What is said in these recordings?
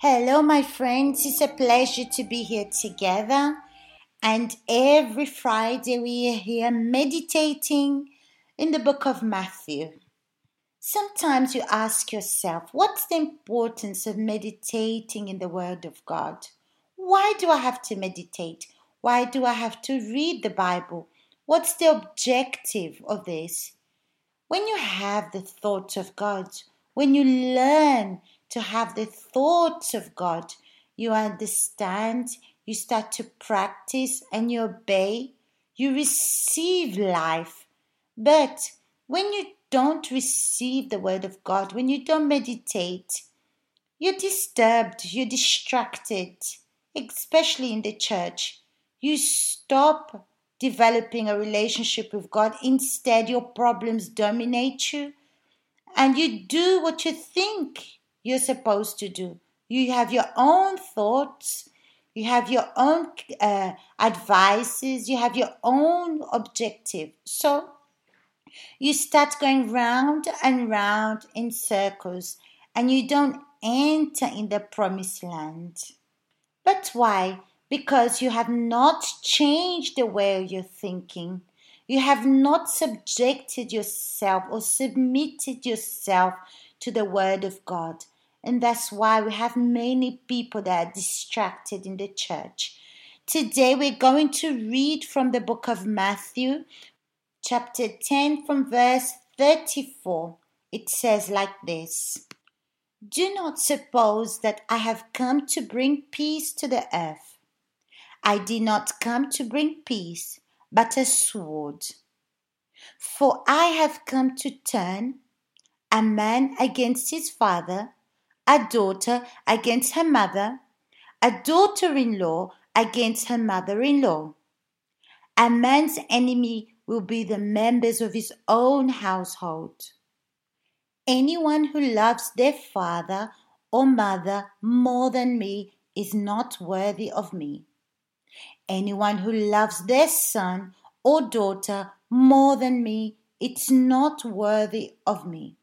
Hello, my friends. It's a pleasure to be here together. And every Friday we are here meditating in the book of Matthew. Sometimes you ask yourself, what's the importance of meditating in the Word of God? Why do I have to meditate? Why do I have to read the Bible? What's the objective of this? When you have the thoughts of God, when you learn to have the thoughts of God. You understand, you start to practice, and you obey. You receive life. But when you don't receive the word of God, when you don't meditate, you're disturbed, you're distracted, especially in the church. You stop developing a relationship with God. Instead, your problems dominate you, and you do what you think you're supposed to do. You have your own thoughts, you have your own uh, advices, you have your own objective. So you start going round and round in circles and you don't enter in the promised land. But why? Because you have not changed the way you're thinking. You have not subjected yourself or submitted yourself to the Word of God. And that's why we have many people that are distracted in the church. Today we're going to read from the book of Matthew, chapter 10, from verse 34. It says like this Do not suppose that I have come to bring peace to the earth. I did not come to bring peace, but a sword. For I have come to turn a man against his father, a daughter against her mother, a daughter in law against her mother in law. A man's enemy will be the members of his own household. Anyone who loves their father or mother more than me is not worthy of me. Anyone who loves their son or daughter more than me, it's not worthy of me.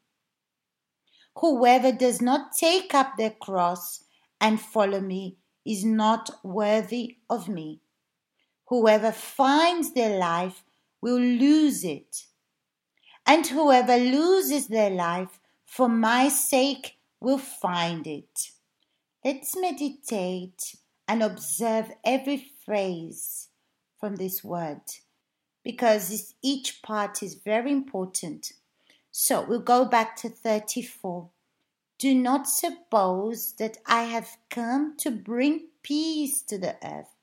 Whoever does not take up their cross and follow me is not worthy of me. Whoever finds their life will lose it. And whoever loses their life for my sake will find it. Let's meditate and observe every phrase from this word because each part is very important. So we'll go back to 34. Do not suppose that I have come to bring peace to the earth.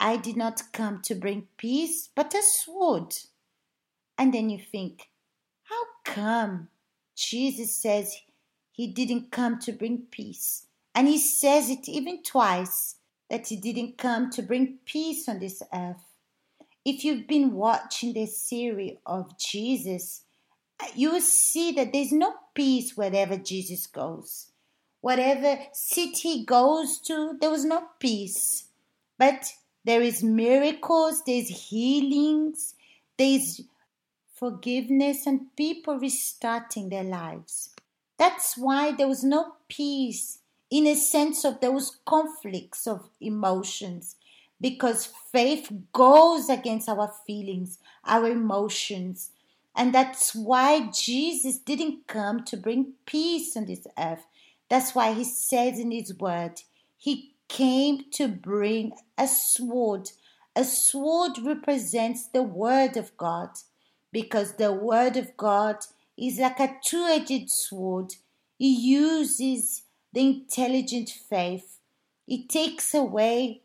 I did not come to bring peace, but a sword. And then you think, how come Jesus says he didn't come to bring peace? And he says it even twice that he didn't come to bring peace on this earth. If you've been watching this series of Jesus, uh, you will see that there's no peace wherever Jesus goes. Whatever city he goes to, there was no peace. But there is miracles, there's healings, there's forgiveness, and people restarting their lives. That's why there was no peace in a sense of those conflicts of emotions because faith goes against our feelings, our emotions, and that's why Jesus didn't come to bring peace on this earth. That's why he says in his word, he came to bring a sword. A sword represents the word of God because the word of God is like a two edged sword. He uses the intelligent faith. It takes away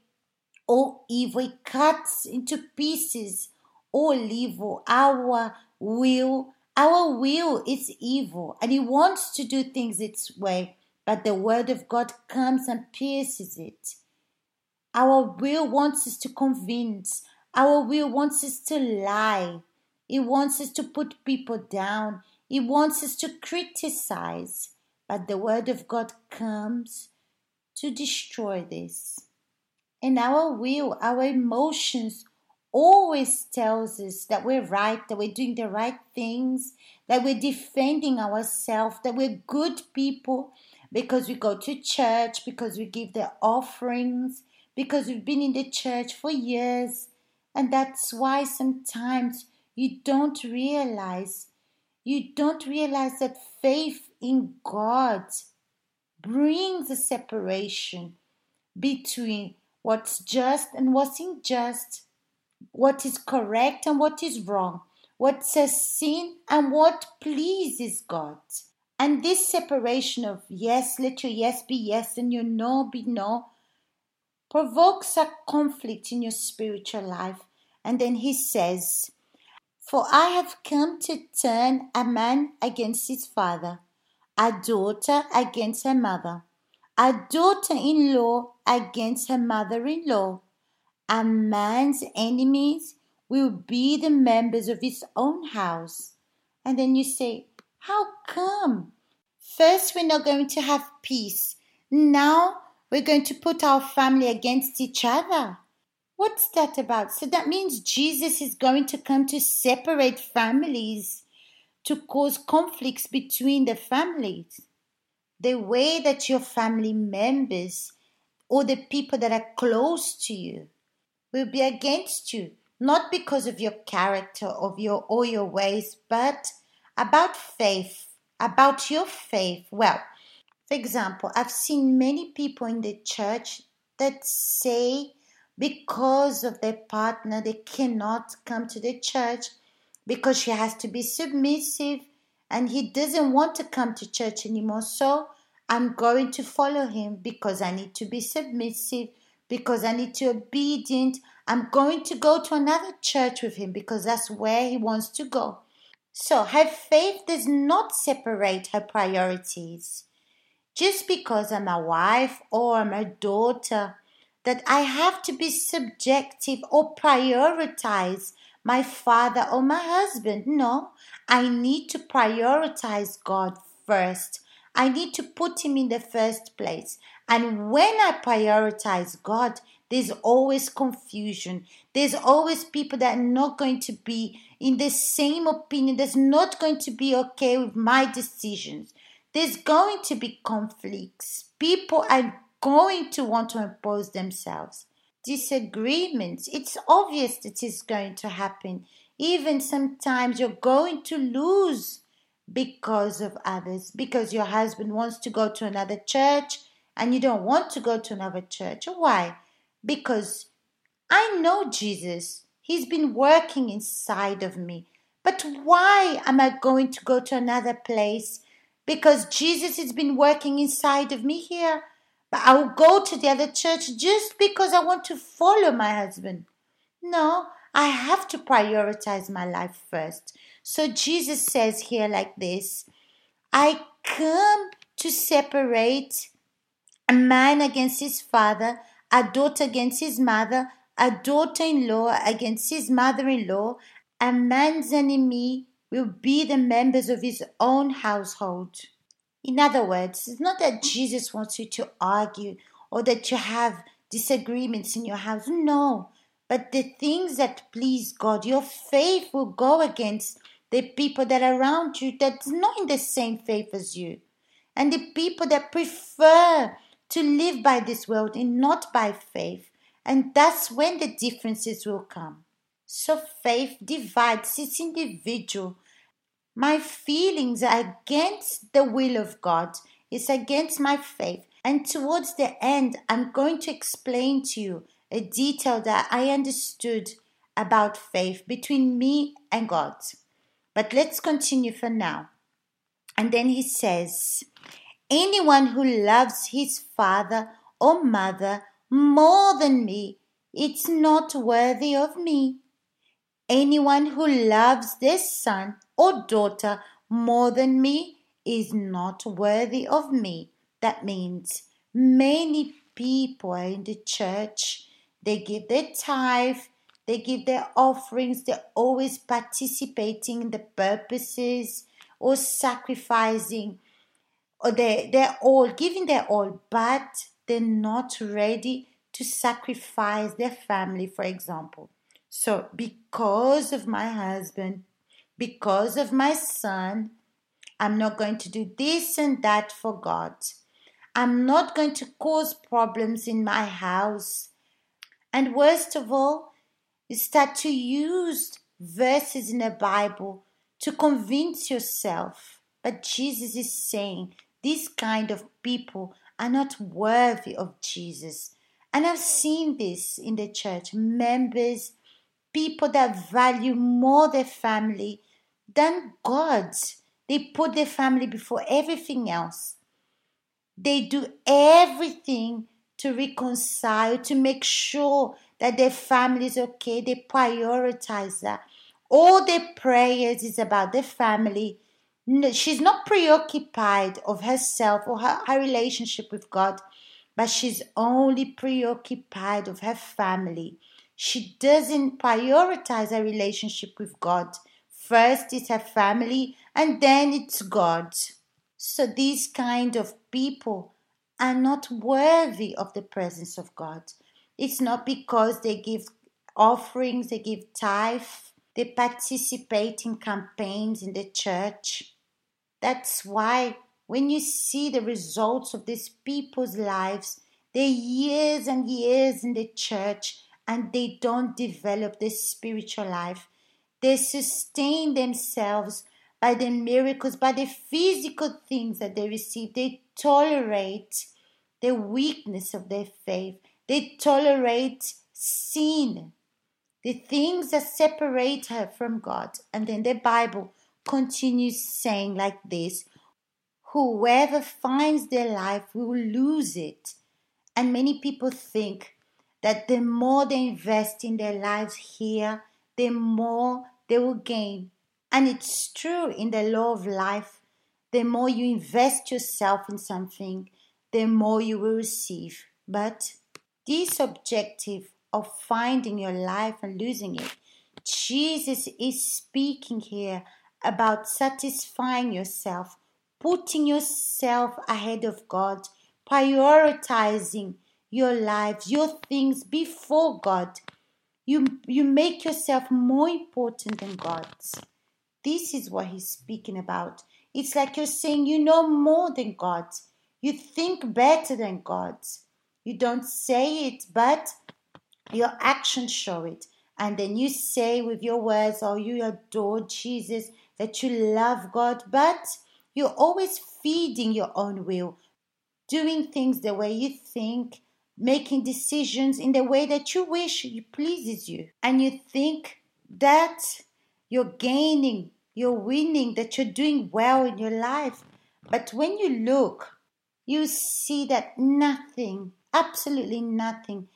all evil, it cuts into pieces all evil, our will. Our will is evil and it wants to do things its way, but the word of God comes and pierces it. Our will wants us to convince, our will wants us to lie, it wants us to put people down, it wants us to criticize, but the word of God comes to destroy this. And our will, our emotions always tells us that we're right, that we're doing the right things, that we're defending ourselves, that we're good people because we go to church, because we give the offerings, because we've been in the church for years. And that's why sometimes you don't realize, you don't realize that faith in God brings a separation between what's just and what's unjust, what is correct and what is wrong, what says sin and what pleases God. And this separation of yes, let your yes be yes and your no be no provokes a conflict in your spiritual life. And then he says, For I have come to turn a man against his father, a daughter against her mother, a daughter in law against her mother in law. A man's enemies will be the members of his own house. And then you say, How come? First, we're not going to have peace. Now, we're going to put our family against each other. What's that about? So that means Jesus is going to come to separate families, to cause conflicts between the families the way that your family members or the people that are close to you will be against you, not because of your character of your or your ways, but about faith, about your faith. Well, for example, I've seen many people in the church that say because of their partner they cannot come to the church because she has to be submissive and he doesn't want to come to church anymore. So I'm going to follow him because I need to be submissive, because I need to be obedient. I'm going to go to another church with him because that's where he wants to go. So her faith does not separate her priorities. Just because I'm a wife or I'm a daughter, that I have to be subjective or prioritize my father or my husband. No, I need to prioritize God first. I need to put Him in the first place. And when I prioritize God, there's always confusion. There's always people that are not going to be in the same opinion, that's not going to be okay with my decisions. There's going to be conflicts. People are going to want to impose themselves disagreements. It's obvious that it's going to happen. Even sometimes you're going to lose because of others, because your husband wants to go to another church and you don't want to go to another church. Why? Because I know Jesus. He's been working inside of me. But why am I going to go to another place? Because Jesus has been working inside of me here. But I will go to the other church just because I want to follow my husband. No, I have to prioritize my life first. So Jesus says here like this I come to separate a man against his father, a daughter against his mother, a daughter in law against his mother in law. A man's enemy will be the members of his own household. In other words, it's not that Jesus wants you to argue or that you have disagreements in your house. No. But the things that please God, your faith will go against the people that are around you that's not in the same faith as you, and the people that prefer to live by this world and not by faith. And that's when the differences will come. So faith divides, it's individual. My feelings are against the will of God, it's against my faith. And towards the end, I'm going to explain to you a detail that I understood about faith between me and God. But let's continue for now. And then he says, Anyone who loves his father or mother more than me, it's not worthy of me. Anyone who loves their son or daughter more than me is not worthy of me. That means many people in the church, they give their tithe, they give their offerings, they're always participating in the purposes or sacrificing, or they, they're all giving their all, but they're not ready to sacrifice their family, for example. So, because of my husband, because of my son, I'm not going to do this and that for God. I'm not going to cause problems in my house. And worst of all, you start to use verses in the Bible to convince yourself. But Jesus is saying these kind of people are not worthy of Jesus. And I've seen this in the church members, people that value more their family than God. They put their family before everything else. They do everything to reconcile, to make sure that their family is okay. They prioritize that. All their prayers is about their family. She's not preoccupied of herself or her, her relationship with God, but she's only preoccupied of her family. She doesn't prioritize her relationship with God. First it's her family and then it's God. So these kind of people are not worthy of the presence of God. It's not because they give offerings, they give tithe, they participate in campaigns in the church. That's why when you see the results of these people's lives, they're years and years in the church and they don't develop this spiritual life. They sustain themselves by the miracles, by the physical things that they receive. They tolerate the weakness of their faith. They tolerate sin, the things that separate her from God. And then the Bible continues saying like this Whoever finds their life will lose it. And many people think that the more they invest in their lives here, the more they will gain. And it's true in the law of life. The more you invest yourself in something, the more you will receive. But this objective of finding your life and losing it, Jesus is speaking here about satisfying yourself, putting yourself ahead of God, prioritizing your lives, your things before God. You, you make yourself more important than God's. This is what he's speaking about. It's like you're saying you know more than God. You think better than God. You don't say it, but your actions show it. And then you say with your words, oh, you adore Jesus, that you love God, but you're always feeding your own will, doing things the way you think, making decisions in the way that you wish it pleases you. And you think that you're gaining, you're winning, that you're doing well in your life. But when you look, you see that nothing, absolutely nothing,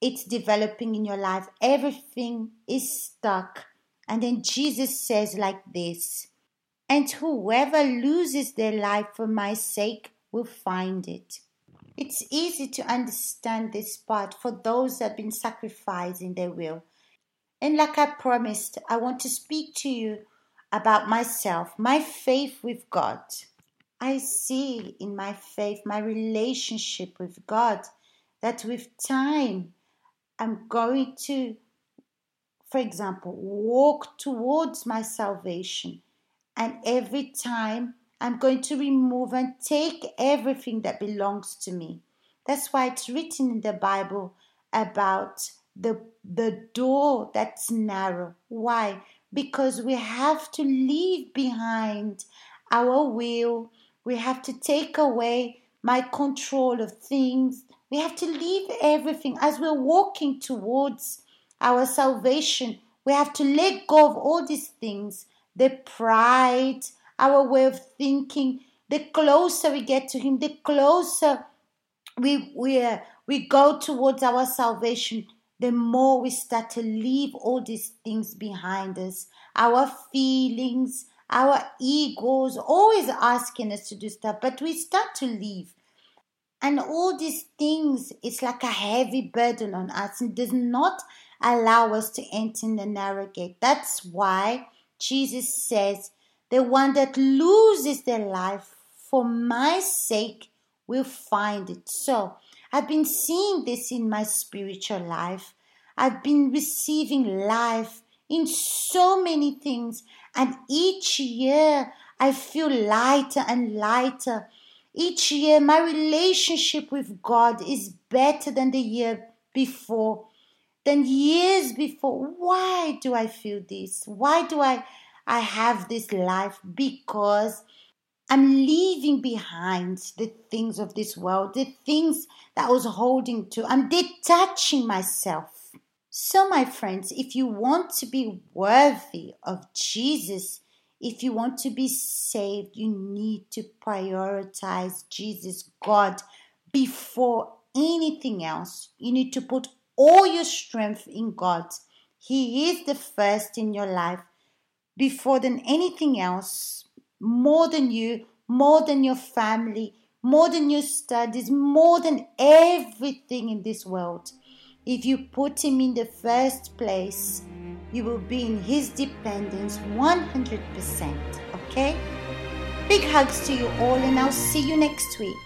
it's developing in your life. Everything is stuck. And then Jesus says, like this, and whoever loses their life for my sake will find it. It's easy to understand this part for those that have been sacrificing their will and like I promised, I want to speak to you about myself, my faith with God. I see in my faith, my relationship with God, that with time, I'm going to, for example, walk towards my salvation. And every time, I'm going to remove and take everything that belongs to me. That's why it's written in the Bible about the the door that's narrow. Why? Because we have to leave behind our will. We have to take away my control of things. We have to leave everything as we're walking towards our salvation. We have to let go of all these things the pride, our way of thinking. The closer we get to Him, the closer we, we, uh, we go towards our salvation the more we start to leave all these things behind us our feelings, our egos, always asking us to do stuff, but we start to leave. And all these things, it's like a heavy burden on us and does not allow us to enter in the narrow gate. That's why Jesus says, The one that loses their life for my sake will find it. So I've been seeing this in my spiritual life. I've been receiving life in so many things, and each year I feel lighter and lighter. Each year, my relationship with God is better than the year before, than years before. Why do I feel this? Why do I, I have this life? Because I'm leaving behind the things of this world, the things that I was holding to. I'm detaching myself. So, my friends, if you want to be worthy of Jesus, if you want to be saved, you need to prioritize Jesus, God, before anything else. You need to put all your strength in God. He is the first in your life before than anything else, more than you, more than your family, more than your studies, more than everything in this world. If you put Him in the first place, you will be in His dependence 100%. Okay? Big hugs to you all, and I'll see you next week.